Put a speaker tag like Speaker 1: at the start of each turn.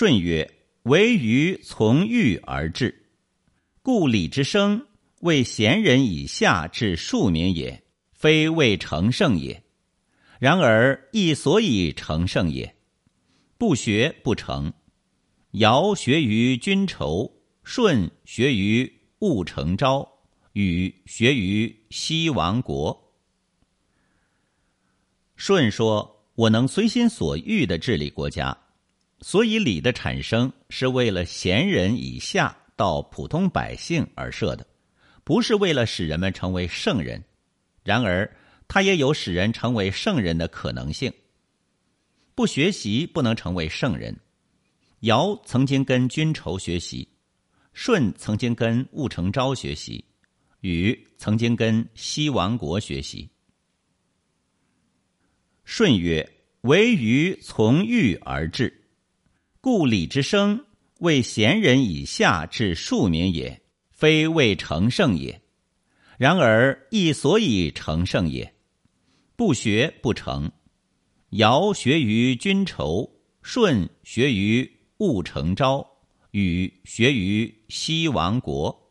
Speaker 1: 舜曰：“惟余从欲而治，故礼之生，为贤人以下至庶民也，非为成圣也。然而亦所以成圣也。不学不成。尧学于君仇，舜学于务成昭，禹学于西王国。舜说：“我能随心所欲的治理国家。”所以礼的产生是为了贤人以下到普通百姓而设的，不是为了使人们成为圣人。然而，它也有使人成为圣人的可能性。不学习不能成为圣人。尧曾经跟君仇学习，舜曾经跟务成昭学习，禹曾经跟西王国学习。舜曰：“唯余从欲而治。”故礼之生，为贤人以下至庶民也，非为成圣也。然而亦所以成圣也。不学不成。尧学于君仇，舜学于务成昭，禹学于西王国。